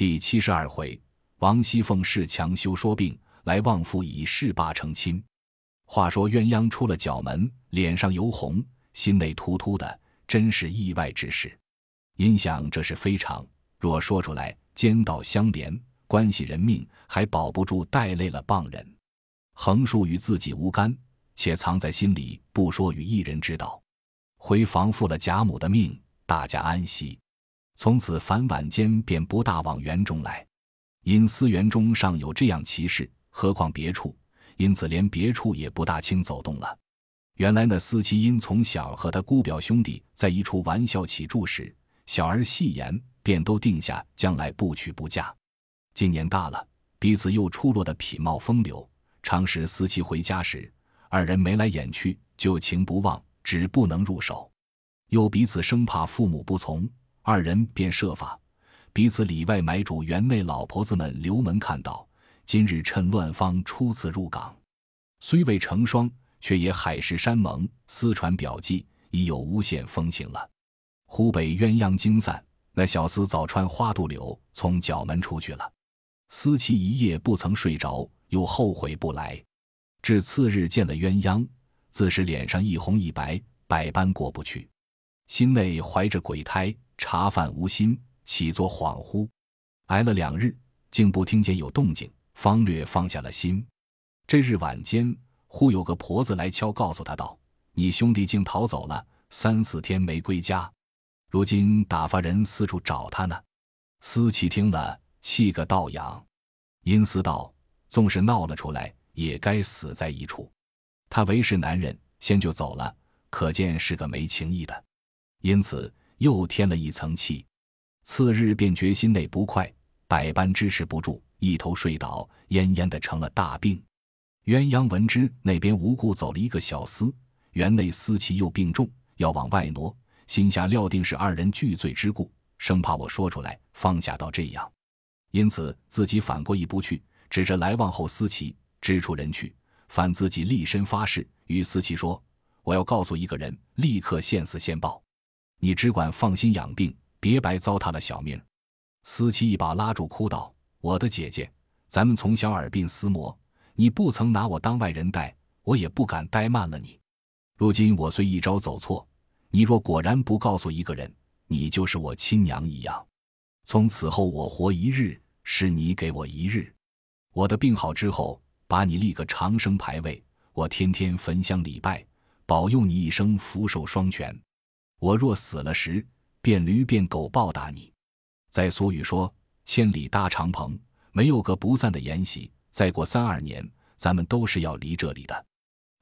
第七十二回，王熙凤恃强休说病，来望父以事罢成亲。话说鸳鸯出了角门，脸上油红，心内突突的，真是意外之事。因想这是非常，若说出来，奸盗相连，关系人命，还保不住，带累了傍人。横竖与自己无干，且藏在心里，不说与一人知道。回房复了贾母的命，大家安息。从此凡晚间便不大往园中来，因思园中尚有这样奇事，何况别处？因此连别处也不大轻走动了。原来那思琪因从小和他姑表兄弟在一处玩笑起住时，小儿戏言，便都定下将来不娶不嫁。今年大了，彼此又出落得痞貌风流，常时思琪回家时，二人眉来眼去，旧情不忘，只不能入手。又彼此生怕父母不从。二人便设法，彼此里外买主园内老婆子们留门看到，今日趁乱方初次入港，虽未成双，却也海誓山盟，私传表记，已有无限风情了。湖北鸳鸯惊散，那小厮早穿花杜柳从角门出去了。思琪一夜不曾睡着，又后悔不来，至次日见了鸳鸯，自是脸上一红一白，百般过不去，心内怀着鬼胎。茶饭无心，起作恍惚，挨了两日，竟不听见有动静，方略放下了心。这日晚间，忽有个婆子来敲，告诉他道：“你兄弟竟逃走了，三四天没归家，如今打发人四处找他呢。”思琪听了，气个倒仰，阴思道：“纵是闹了出来，也该死在一处。他为是男人，先就走了，可见是个没情义的。因此。”又添了一层气，次日便觉心内不快，百般支持不住，一头睡倒，恹恹的成了大病。鸳鸯闻之，那边无故走了一个小厮，园内思琪又病重，要往外挪，心下料定是二人俱醉之故，生怕我说出来，放下到这样，因此自己反过意不去，指着来望后思琪，支出人去，反自己立身发誓，与思琪说：“我要告诉一个人，立刻现死现报。”你只管放心养病，别白糟蹋了小命。思琪一把拉住，哭道：“我的姐姐，咱们从小耳鬓厮磨，你不曾拿我当外人待，我也不敢怠慢了你。如今我虽一朝走错，你若果然不告诉一个人，你就是我亲娘一样。从此后我活一日，是你给我一日。我的病好之后，把你立个长生牌位，我天天焚香礼拜，保佑你一生福寿双全。”我若死了时，变驴变狗报答你。在俗语说“千里搭长棚”，没有个不散的筵席。再过三二年，咱们都是要离这里的。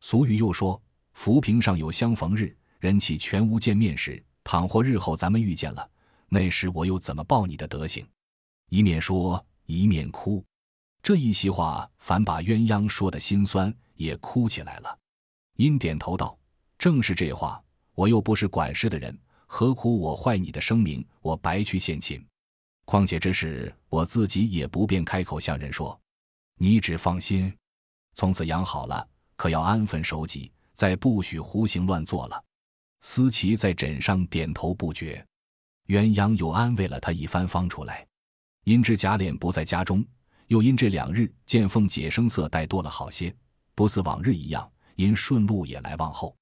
俗语又说“浮萍上有相逢日，人岂全无见面时”。倘或日后咱们遇见了，那时我又怎么报你的德行？一面说一面哭，这一席话反把鸳鸯说的心酸，也哭起来了。因点头道：“正是这话。”我又不是管事的人，何苦我坏你的声名，我白去献亲？况且这事我自己也不便开口向人说。你只放心，从此养好了，可要安分守己，再不许胡行乱做了。思琪在枕上点头不绝，鸳鸯又安慰了他一番，方出来。因知贾琏不在家中，又因这两日见凤姐声色带多了好些，不似往日一样，因顺路也来望后。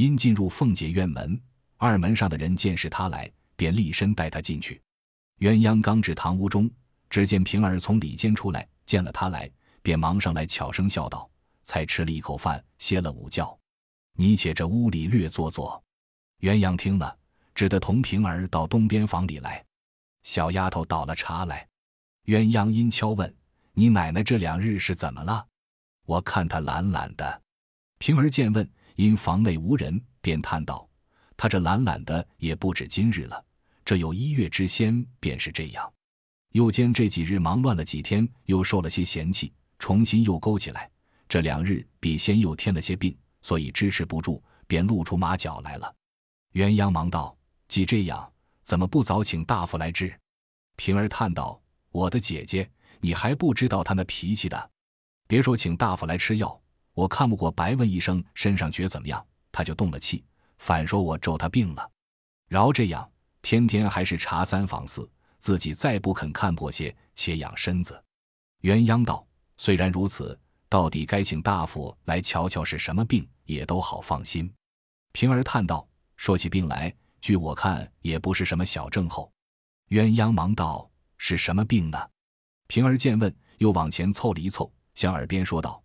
因进入凤姐院门，二门上的人见是他来，便立身带他进去。鸳鸯刚至堂屋中，只见平儿从里间出来，见了他来，便忙上来悄声笑道：“才吃了一口饭，歇了午觉，你且这屋里略坐坐。”鸳鸯听了，只得同平儿到东边房里来。小丫头倒了茶来，鸳鸯因悄问：“你奶奶这两日是怎么了？我看她懒懒的。”平儿见问。因房内无人，便叹道：“他这懒懒的也不止今日了，这有一月之先便是这样。又兼这几日忙乱了几天，又受了些嫌弃，重新又勾起来。这两日比先又添了些病，所以支持不住，便露出马脚来了。”鸳鸯忙道：“既这样，怎么不早请大夫来治？”平儿叹道：“我的姐姐，你还不知道他那脾气的。别说请大夫来吃药。”我看不过，白问一声身上觉怎么样，他就动了气，反说我咒他病了。饶这样，天天还是查三访四，自己再不肯看破些，且养身子。鸳鸯道：“虽然如此，到底该请大夫来瞧瞧是什么病，也都好放心。”平儿叹道：“说起病来，据我看也不是什么小症候。”鸳鸯忙道：“是什么病呢？”平儿见问，又往前凑了一凑，向耳边说道：“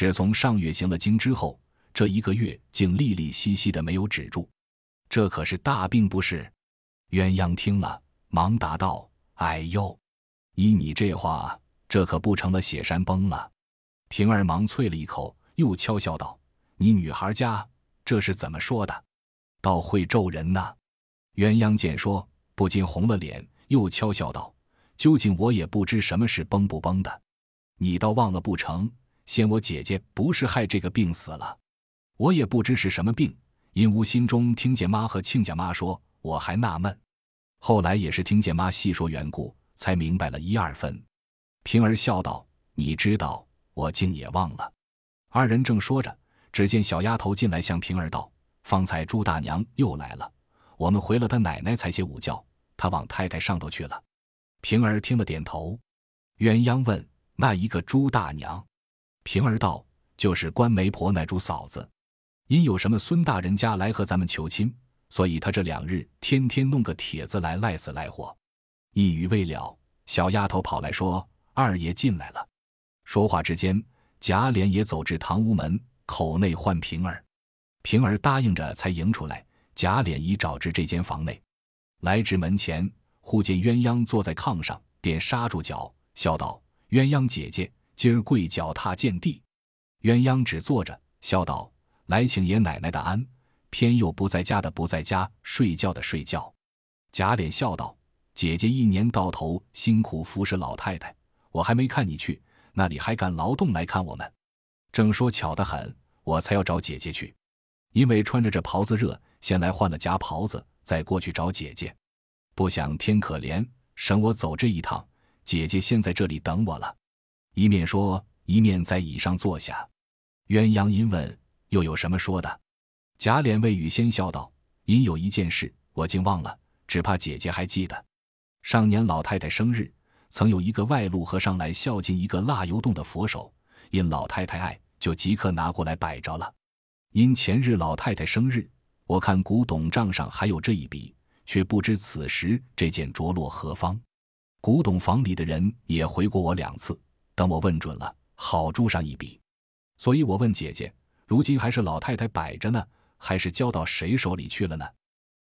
只从上月行了经之后，这一个月竟利利兮兮的没有止住，这可是大病不是？”鸳鸯听了，忙答道：“哎呦，依你这话，这可不成了雪山崩了。”平儿忙啐了一口，又悄笑道：“你女孩家这是怎么说的？倒会咒人呢。”鸳鸯见说，不禁红了脸，又悄笑道：“究竟我也不知什么是崩不崩的，你倒忘了不成？先我姐姐不是害这个病死了，我也不知是什么病，因无心中听见妈和亲家妈说。”我还纳闷，后来也是听见妈细说缘故，才明白了一二分。平儿笑道：“你知道，我竟也忘了。”二人正说着，只见小丫头进来，向平儿道：“方才朱大娘又来了，我们回了她奶奶才歇午觉，她往太太上头去了。”平儿听了，点头。鸳鸯问：“那一个朱大娘？”平儿道：“就是关媒婆那朱嫂子，因有什么孙大人家来和咱们求亲。”所以他这两日天天弄个帖子来赖死赖活，一语未了，小丫头跑来说：“二爷进来了。”说话之间，贾琏也走至堂屋门口内唤平儿，平儿答应着才迎出来。贾琏已找至这间房内，来至门前，忽见鸳鸯坐在炕上，便刹住脚，笑道：“鸳鸯姐姐，今儿跪脚踏见地。”鸳鸯只坐着，笑道：“来请爷奶奶的安。”偏又不在家的不在家，睡觉的睡觉。贾琏笑道：“姐姐一年到头辛苦服侍老太太，我还没看你去，那里还敢劳动来看我们？正说巧得很，我才要找姐姐去，因为穿着这袍子热，先来换了夹袍子，再过去找姐姐。不想天可怜，省我走这一趟，姐姐先在这里等我了。”一面说，一面在椅上坐下。鸳鸯因问：“又有什么说的？”贾琏未语，先笑道：“因有一件事，我竟忘了，只怕姐姐还记得。上年老太太生日，曾有一个外路和尚来孝敬一个蜡油洞的佛手，因老太太爱，就即刻拿过来摆着了。因前日老太太生日，我看古董账上还有这一笔，却不知此时这件着落何方。古董房里的人也回过我两次，等我问准了，好注上一笔。所以我问姐姐，如今还是老太太摆着呢？”还是交到谁手里去了呢？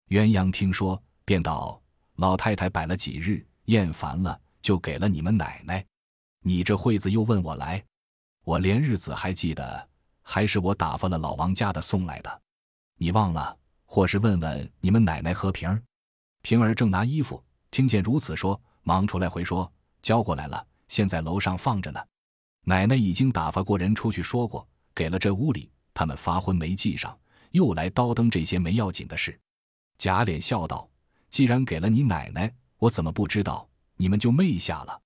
鸳鸯听说，便道：“老太太摆了几日，厌烦了，就给了你们奶奶。你这会子又问我来，我连日子还记得，还是我打发了老王家的送来的。你忘了，或是问问你们奶奶和平儿。平儿正拿衣服，听见如此说，忙出来回说：交过来了，现在楼上放着呢。奶奶已经打发过人出去说过，给了这屋里，他们发昏没记上。”又来叨登这些没要紧的事，贾琏笑道：“既然给了你奶奶，我怎么不知道？你们就昧下了。”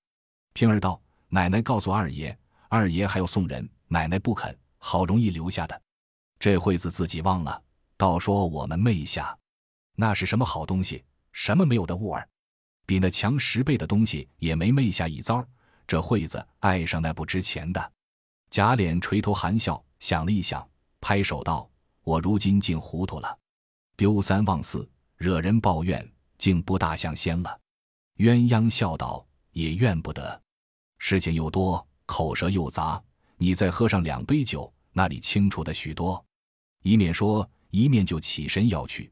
平儿道：“奶奶告诉二爷，二爷还要送人，奶奶不肯，好容易留下的。这会子自己忘了，倒说我们昧下，那是什么好东西？什么没有的物儿？比那强十倍的东西也没昧下一遭。这会子爱上那不值钱的。”贾琏垂头含笑，想了一想，拍手道。我如今竟糊涂了，丢三忘四，惹人抱怨，竟不大像仙了。鸳鸯笑道：“也怨不得，事情又多，口舌又杂，你再喝上两杯酒，那里清楚的许多。”一面说，一面就起身要去。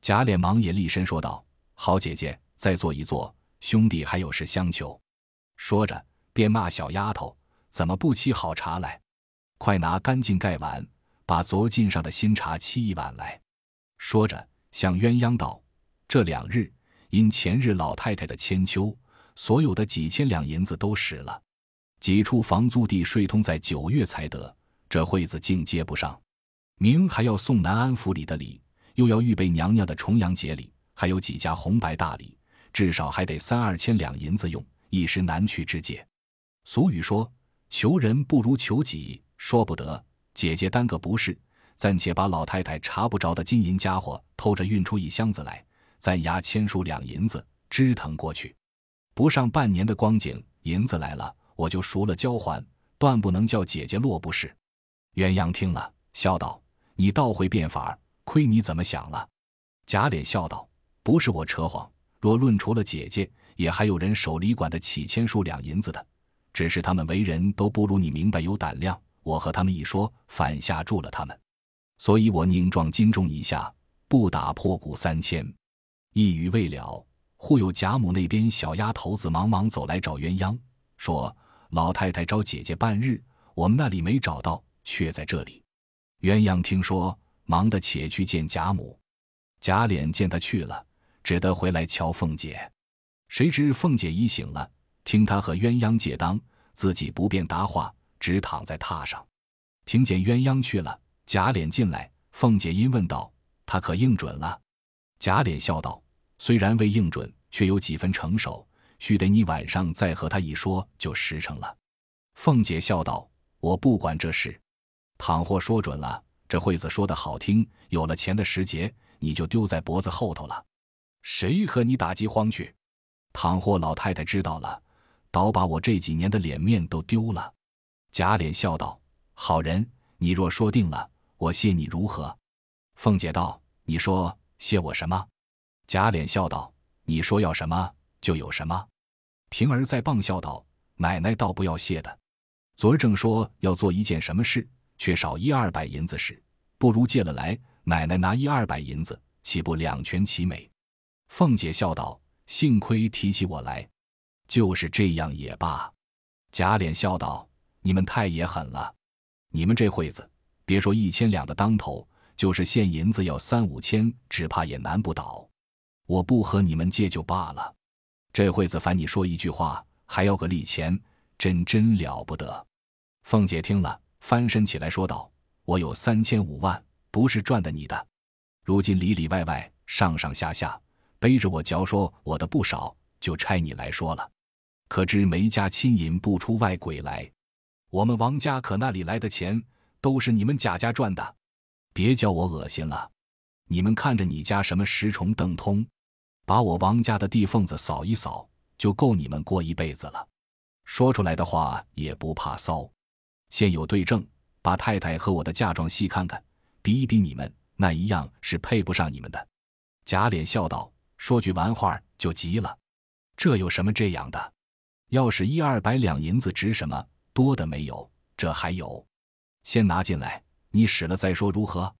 贾琏忙也立身说道：“好姐姐，再坐一坐，兄弟还有事相求。”说着，便骂小丫头：“怎么不沏好茶来？快拿干净盖碗。”把昨进上的新茶沏一碗来，说着向鸳鸯道：“这两日因前日老太太的千秋，所有的几千两银子都使了，几处房租地税通在九月才得，这会子竟接不上。明还要送南安府里的礼，又要预备娘娘的重阳节礼，还有几家红白大礼，至少还得三二千两银子用，一时难去之介。俗语说：求人不如求己，说不得。”姐姐耽个不是，暂且把老太太查不着的金银家伙偷着运出一箱子来，暂押千数两银子，支腾过去。不上半年的光景，银子来了，我就赎了交还，断不能叫姐姐落不是。鸳鸯听了，笑道：“你倒会变法，亏你怎么想了？”贾琏笑道：“不是我扯谎，若论除了姐姐，也还有人手里管得起千数两银子的，只是他们为人都不如你明白有胆量。我和他们一说，反吓住了他们，所以我宁撞金钟一下，不打破鼓三千。”一语未了，忽有贾母那边小丫头子忙忙走来找鸳鸯，说：“老太太找姐姐半日，我们那里没找到，却在这里。”鸳鸯听说，忙得且去见贾母。贾琏见他去了，只得回来瞧凤姐。谁知凤姐已醒了，听他和鸳鸯借当，自己不便答话，只躺在榻上。听见鸳鸯去了，贾琏进来，凤姐因问道：“他可应准了？”贾琏笑道：“虽然未应准，却有几分成熟，须得你晚上再和他一说，就实成了。”凤姐笑道：“我不管这事，倘或说准了，这惠子说的好听，有了钱的时节。”你就丢在脖子后头了，谁和你打饥荒去？倘或老太太知道了，倒把我这几年的脸面都丢了。贾琏笑道：“好人，你若说定了，我谢你如何？”凤姐道：“你说谢我什么？”贾琏笑道：“你说要什么就有什么。”平儿在傍笑道：“奶奶倒不要谢的，昨儿正说要做一件什么事，却少一二百银子时，不如借了来。”奶奶拿一二百银子，岂不两全其美？凤姐笑道：“幸亏提起我来，就是这样也罢。”贾琏笑道：“你们太也狠了！你们这会子，别说一千两的当头，就是现银子要三五千，只怕也难不倒。我不和你们借就罢了，这会子烦你说一句话，还要个利钱，真真了不得。”凤姐听了，翻身起来说道：“我有三千五万。”不是赚的你的，如今里里外外、上上下下背着我嚼，说我的不少，就差你来说了。可知梅家亲引不出外鬼来，我们王家可那里来的钱，都是你们贾家赚的，别叫我恶心了。你们看着你家什么石崇邓通，把我王家的地缝子扫一扫，就够你们过一辈子了。说出来的话也不怕骚，现有对证，把太太和我的嫁妆细看看。比一比你们那一样是配不上你们的。贾琏笑道：“说句完话就急了，这有什么这样的？要是一二百两银子值什么？多的没有，这还有。先拿进来，你使了再说如何？”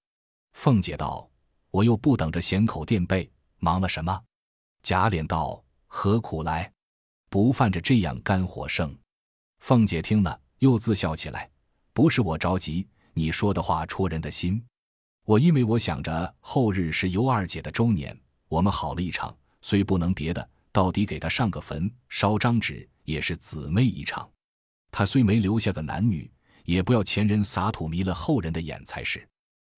凤姐道：“我又不等着闲口垫背，忙了什么？”贾琏道：“何苦来？不犯着这样肝火盛。”凤姐听了，又自笑起来：“不是我着急，你说的话戳人的心。”我因为我想着后日是尤二姐的周年，我们好了一场，虽不能别的，到底给他上个坟，烧张纸，也是姊妹一场。他虽没留下个男女，也不要前人撒土迷了后人的眼才是。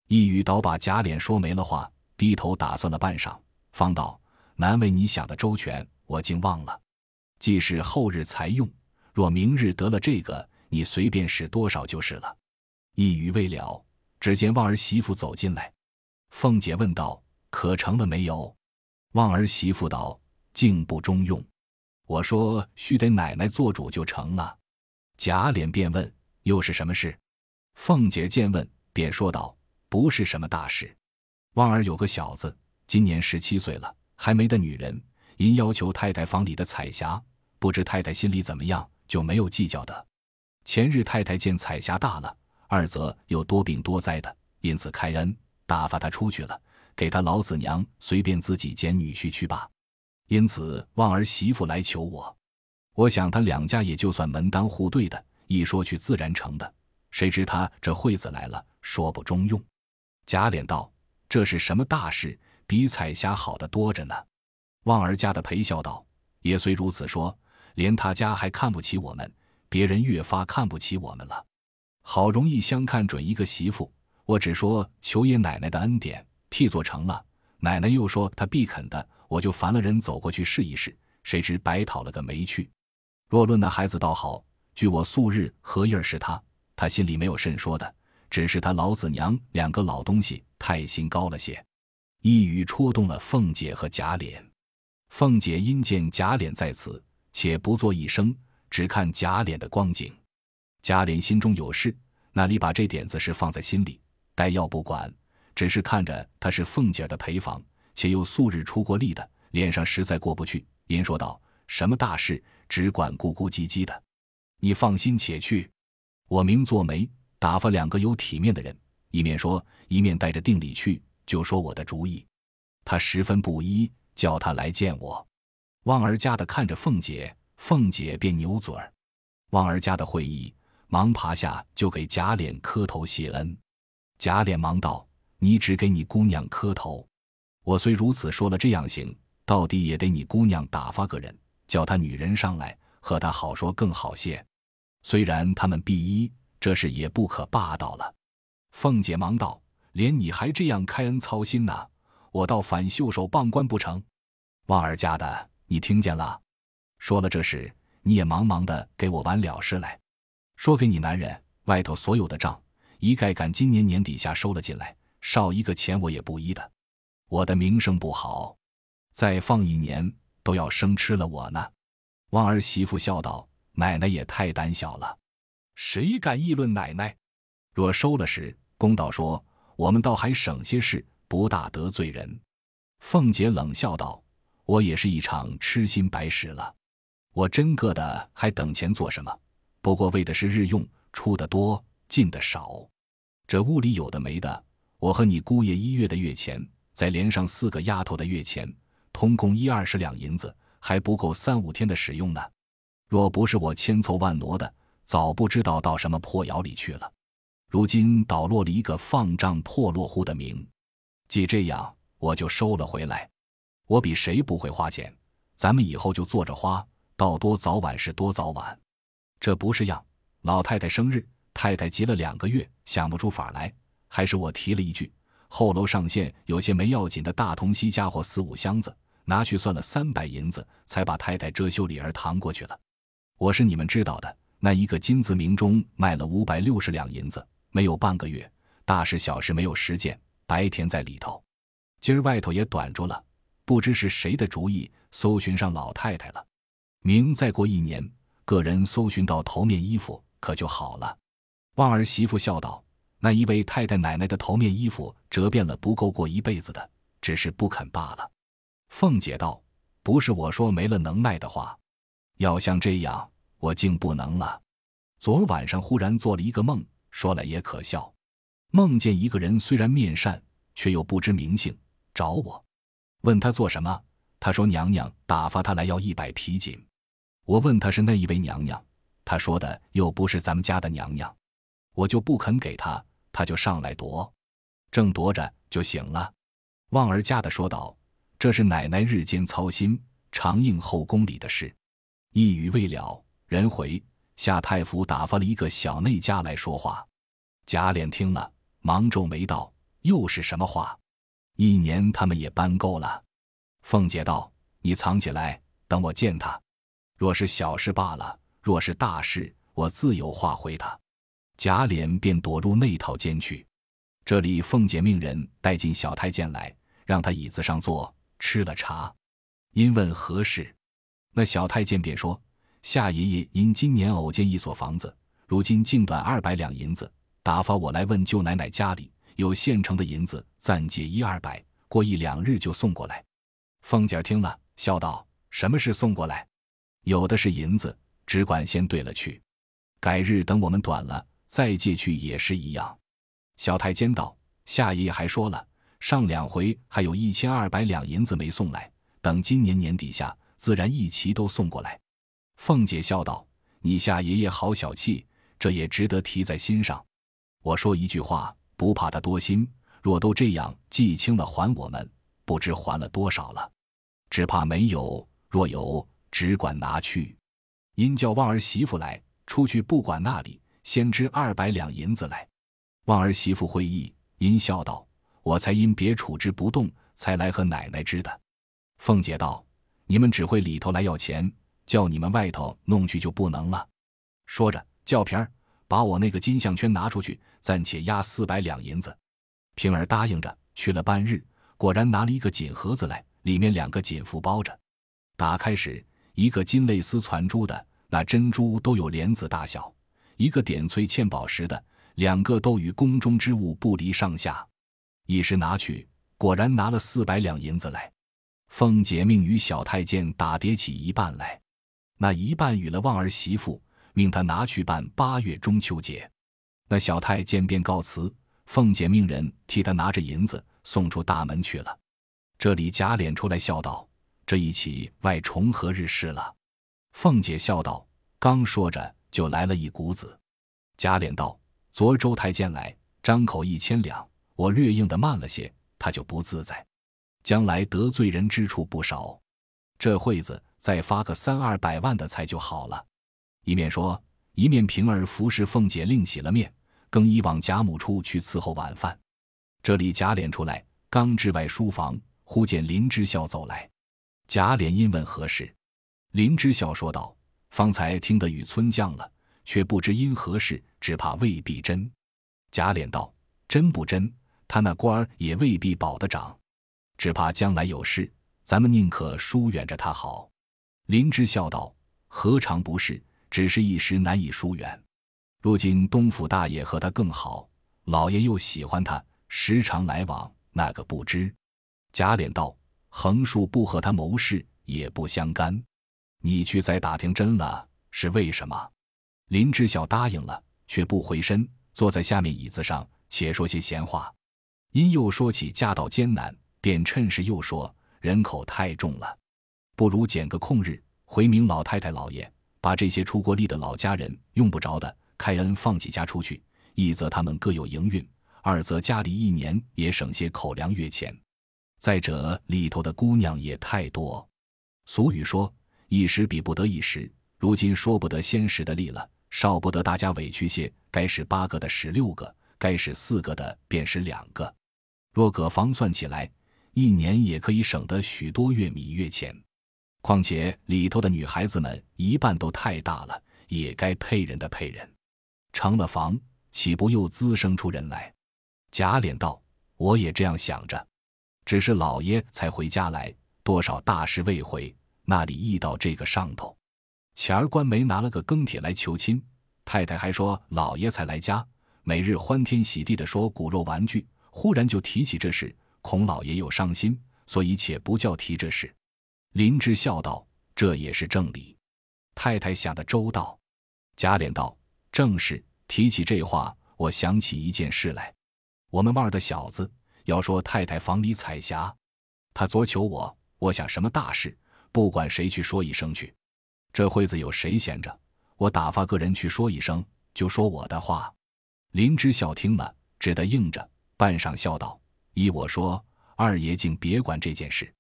一语倒把贾琏说没了话，低头打算了半晌，方道：“难为你想的周全，我竟忘了。既是后日才用，若明日得了这个，你随便使多少就是了。”一语未了。只见旺儿媳妇走进来，凤姐问道：“可成了没有？”旺儿媳妇道：“竟不中用。”我说：“须得奶奶做主就成了。”贾琏便问：“又是什么事？”凤姐见问，便说道：“不是什么大事。旺儿有个小子，今年十七岁了，还没的女人，因要求太太房里的彩霞，不知太太心里怎么样，就没有计较的。前日太太见彩霞大了。”二则又多病多灾的，因此开恩打发他出去了，给他老子娘随便自己捡女婿去吧。因此望儿媳妇来求我，我想他两家也就算门当户对的，一说去自然成的。谁知他这惠子来了，说不中用。贾琏道：“这是什么大事？比彩霞好的多着呢。”望儿家的陪笑道：“也虽如此说，连他家还看不起我们，别人越发看不起我们了。”好容易相看准一个媳妇，我只说求爷奶奶的恩典，替做成了。奶奶又说她必肯的，我就烦了人走过去试一试。谁知白讨了个没趣。若论那孩子倒好，据我素日合印儿是他，他心里没有甚说的，只是他老子娘两个老东西太心高了些。一语戳动了凤姐和贾琏。凤姐因见贾琏在此，且不作一声，只看贾琏的光景。贾琏心中有事，那里把这点子事放在心里，待要不管，只是看着他是凤姐的陪房，且又素日出过力的，脸上实在过不去，因说道：“什么大事，只管咕咕唧唧的。你放心且去，我明做媒，打发两个有体面的人，一面说，一面带着定礼去，就说我的主意。他十分不依，叫他来见我。”旺儿家的看着凤姐，凤姐便扭嘴儿。旺儿家的会意，忙爬下就给贾琏磕头谢恩。贾琏忙道：“你只给你姑娘磕头，我虽如此说了这样行，到底也得你姑娘打发个人，叫他女人上来和他好说更好些。虽然他们必依，这事也不可霸道了。”凤姐忙道：“连你还这样开恩操心呢，我倒反袖手傍观不成？”旺儿家的。你听见了，说了这事，你也忙忙的给我完了事来。说给你男人外头所有的账，一概赶今年年底下收了进来，少一个钱我也不依的。我的名声不好，再放一年都要生吃了我呢。旺儿媳妇笑道：“奶奶也太胆小了，谁敢议论奶奶？若收了时，公道说，我们倒还省些事，不大得罪人。”凤姐冷笑道。我也是一场痴心白使了，我真个的还等钱做什么？不过为的是日用，出的多，进的少。这屋里有的没的，我和你姑爷一月的月钱，再连上四个丫头的月钱，通共一二十两银子，还不够三五天的使用呢。若不是我千凑万挪的，早不知道到什么破窑里去了。如今倒落了一个放账破落户的名，既这样，我就收了回来。我比谁不会花钱，咱们以后就坐着花，到多早晚是多早晚。这不是样。老太太生日，太太急了两个月，想不出法来，还是我提了一句。后楼上线有些没要紧的大铜锡家伙四五箱子，拿去算了三百银子，才把太太遮羞礼儿搪过去了。我是你们知道的，那一个金字名中卖了五百六十两银子，没有半个月，大事小事没有十件，白天在里头，今儿外头也短住了。不知是谁的主意，搜寻上老太太了。明再过一年，个人搜寻到头面衣服，可就好了。旺儿媳妇笑道：“那一位太太奶奶的头面衣服折遍了，不够过一辈子的，只是不肯罢了。”凤姐道：“不是我说没了能耐的话，要像这样，我竟不能了。昨晚上忽然做了一个梦，说来也可笑。梦见一个人虽然面善，却又不知名姓，找我。”问他做什么？他说：“娘娘打发他来要一百匹锦。”我问他是那一位娘娘，他说的又不是咱们家的娘娘，我就不肯给他，他就上来夺，正夺着就醒了。旺儿家的说道：“这是奶奶日间操心，常应后宫里的事。”一语未了，人回夏太府打发了一个小内家来说话。贾琏听了，忙皱眉道：“又是什么话？”一年他们也搬够了，凤姐道：“你藏起来，等我见他。若是小事罢了，若是大事，我自有话回他。”贾琏便躲入内套间去。这里凤姐命人带进小太监来，让他椅子上坐，吃了茶。因问何事，那小太监便说：“夏爷爷因今年偶见一所房子，如今净短二百两银子，打发我来问舅奶奶家里。”有现成的银子，暂借一二百，过一两日就送过来。凤姐听了，笑道：“什么事送过来？有的是银子，只管先兑了去，改日等我们短了再借去也是一样。”小太监道：“夏爷爷还说了，上两回还有一千二百两银子没送来，等今年年底下，自然一齐都送过来。”凤姐笑道：“你夏爷爷好小气，这也值得提在心上。我说一句话。”不怕他多心，若都这样记清了还我们，不知还了多少了。只怕没有，若有，只管拿去。因叫旺儿媳妇来，出去不管那里，先支二百两银子来。旺儿媳妇会意，阴笑道：“我才因别处置不动，才来和奶奶支的。”凤姐道：“你们只会里头来要钱，叫你们外头弄去就不能了。”说着，叫平儿。把我那个金项圈拿出去，暂且押四百两银子。平儿答应着去了半日，果然拿了一个锦盒子来，里面两个锦服包着。打开时，一个金类丝攒珠的，那珍珠都有莲子大小；一个点翠嵌宝石的，两个都与宫中之物不离上下。一时拿去，果然拿了四百两银子来。凤姐命与小太监打叠起一半来，那一半与了旺儿媳妇，命他拿去办八月中秋节。那小太监便告辞，凤姐命人替他拿着银子送出大门去了。这里贾琏出来笑道：“这一起外重何日事了？”凤姐笑道：“刚说着，就来了一股子。”贾琏道：“昨儿周太监来，张口一千两，我略应的慢了些，他就不自在。将来得罪人之处不少，这会子再发个三二百万的财就好了。”一面说，一面平儿服侍凤姐另洗了面，更衣往贾母处去伺候晚饭。这里贾琏出来，刚至外书房。忽见林之孝走来，贾琏因问何事，林之孝说道：“方才听得雨村降了，却不知因何事，只怕未必真。”贾琏道：“真不真？他那官儿也未必保得长，只怕将来有事，咱们宁可疏远着他好。”林之笑道：“何尝不是？只是一时难以疏远。如今东府大爷和他更好，老爷又喜欢他，时常来往，那个不知。”贾琏道：“横竖不和他谋事，也不相干。你去再打听真了，是为什么？”林之孝答应了，却不回身，坐在下面椅子上，且说些闲话。因又说起家道艰难，便趁势又说：“人口太重了，不如拣个空日，回明老太太老爷，把这些出过力的老家人用不着的，开恩放几家出去。一则他们各有营运，二则家里一年也省些口粮月钱。”再者，里头的姑娘也太多。俗语说：“一时比不得一时。”如今说不得先时的利了，少不得大家委屈些。该使八个的使六个，该使四个的便使两个。若葛房算起来，一年也可以省得许多月米月钱。况且里头的女孩子们一半都太大了，也该配人的配人。成了房，岂不又滋生出人来？贾琏道：“我也这样想着。”只是老爷才回家来，多少大事未回，那里意到这个上头？前儿官媒拿了个庚帖来求亲，太太还说老爷才来家，每日欢天喜地的说骨肉玩具，忽然就提起这事，恐老爷又伤心，所以且不叫提这事。林芝笑道：“这也是正理，太太想的周到。”贾琏道：“正是。提起这话，我想起一件事来，我们腕儿的小子。”要说太太房里彩霞，他昨求我，我想什么大事，不管谁去说一声去。这会子有谁闲着，我打发个人去说一声，就说我的话。林之孝听了，只得应着，半晌笑道：“依我说，二爷竟别管这件事。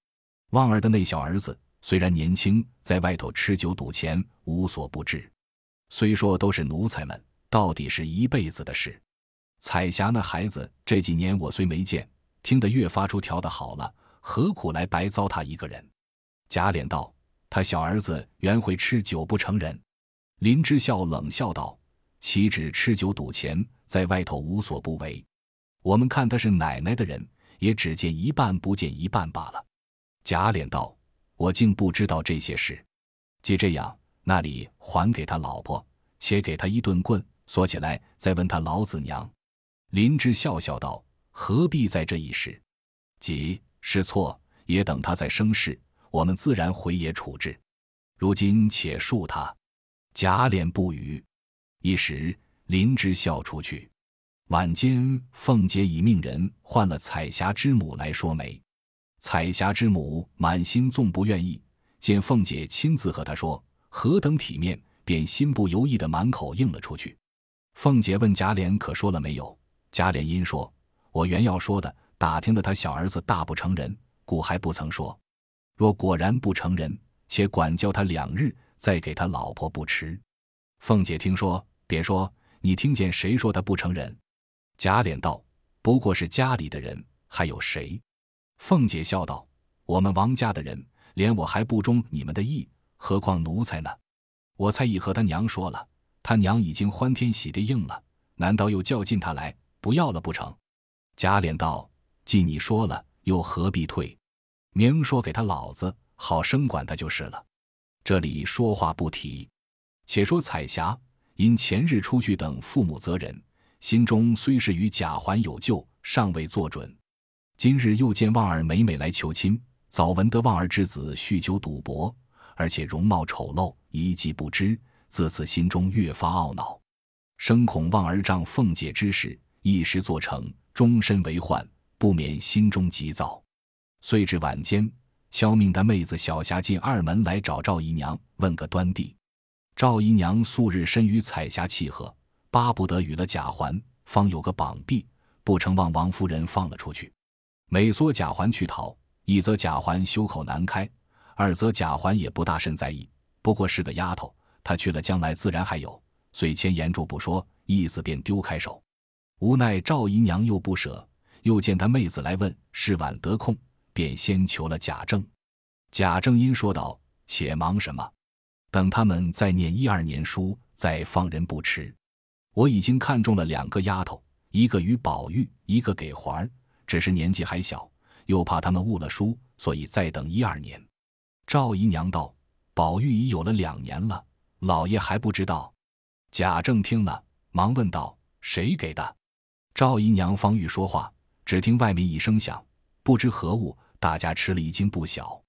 旺儿的那小儿子虽然年轻，在外头吃酒赌钱，无所不至。虽说都是奴才们，到底是一辈子的事。彩霞那孩子这几年我虽没见。”听得越发出调的好了，何苦来白糟蹋一个人？贾琏道：“他小儿子原会吃酒不成人。”林之孝冷笑道：“岂止吃酒赌钱，在外头无所不为。我们看他是奶奶的人，也只见一半不见一半罢了。”贾琏道：“我竟不知道这些事。既这样，那里还给他老婆，且给他一顿棍，锁起来，再问他老子娘。”林之笑笑道。何必在这一时？即是错，也等他再生事，我们自然回也处置。如今且恕他。贾琏不语。一时林之孝出去。晚间，凤姐已命人唤了彩霞之母来说媒。彩霞之母满心纵不愿意，见凤姐亲自和她说，何等体面，便心不由意的满口应了出去。凤姐问贾琏可说了没有？贾琏因说。我原要说的，打听的他小儿子大不成人，故还不曾说。若果然不成人，且管教他两日，再给他老婆不迟。凤姐听说，便说：“你听见谁说他不成人？”贾琏道：“不过是家里的人，还有谁？”凤姐笑道：“我们王家的人，连我还不中你们的意，何况奴才呢？我才已和他娘说了，他娘已经欢天喜地应了，难道又叫进他来不要了不成？”贾琏道：“既你说了，又何必退？明说给他老子，好生管他就是了。”这里说话不提。且说彩霞因前日出去等父母责人，心中虽是与贾环有旧，尚未做准。今日又见望儿每每来求亲，早闻得望儿之子酗酒赌博，而且容貌丑陋，一计不知，自此心中越发懊恼，生恐望儿仗凤姐之事一时做成，终身为患，不免心中急躁。遂至晚间，敲命的妹子小霞进二门来找赵姨娘，问个端地。赵姨娘素日深与彩霞契合，巴不得与了贾环，方有个绑臂，不成望王夫人放了出去。每唆贾环去讨，一则贾环羞口难开，二则贾环也不大甚在意。不过是个丫头，她去了将来自然还有，遂先言住不说，意思便丢开手。无奈赵姨娘又不舍，又见他妹子来问，是晚得空，便先求了贾政。贾政因说道：“且忙什么？”等他们再念一二年书，再放人不迟。我已经看中了两个丫头，一个与宝玉，一个给环儿，只是年纪还小，又怕他们误了书，所以再等一二年。赵姨娘道：“宝玉已有了两年了，老爷还不知道。”贾政听了，忙问道：“谁给的？”赵姨娘方欲说话，只听外面一声响，不知何物，大家吃了一惊不小。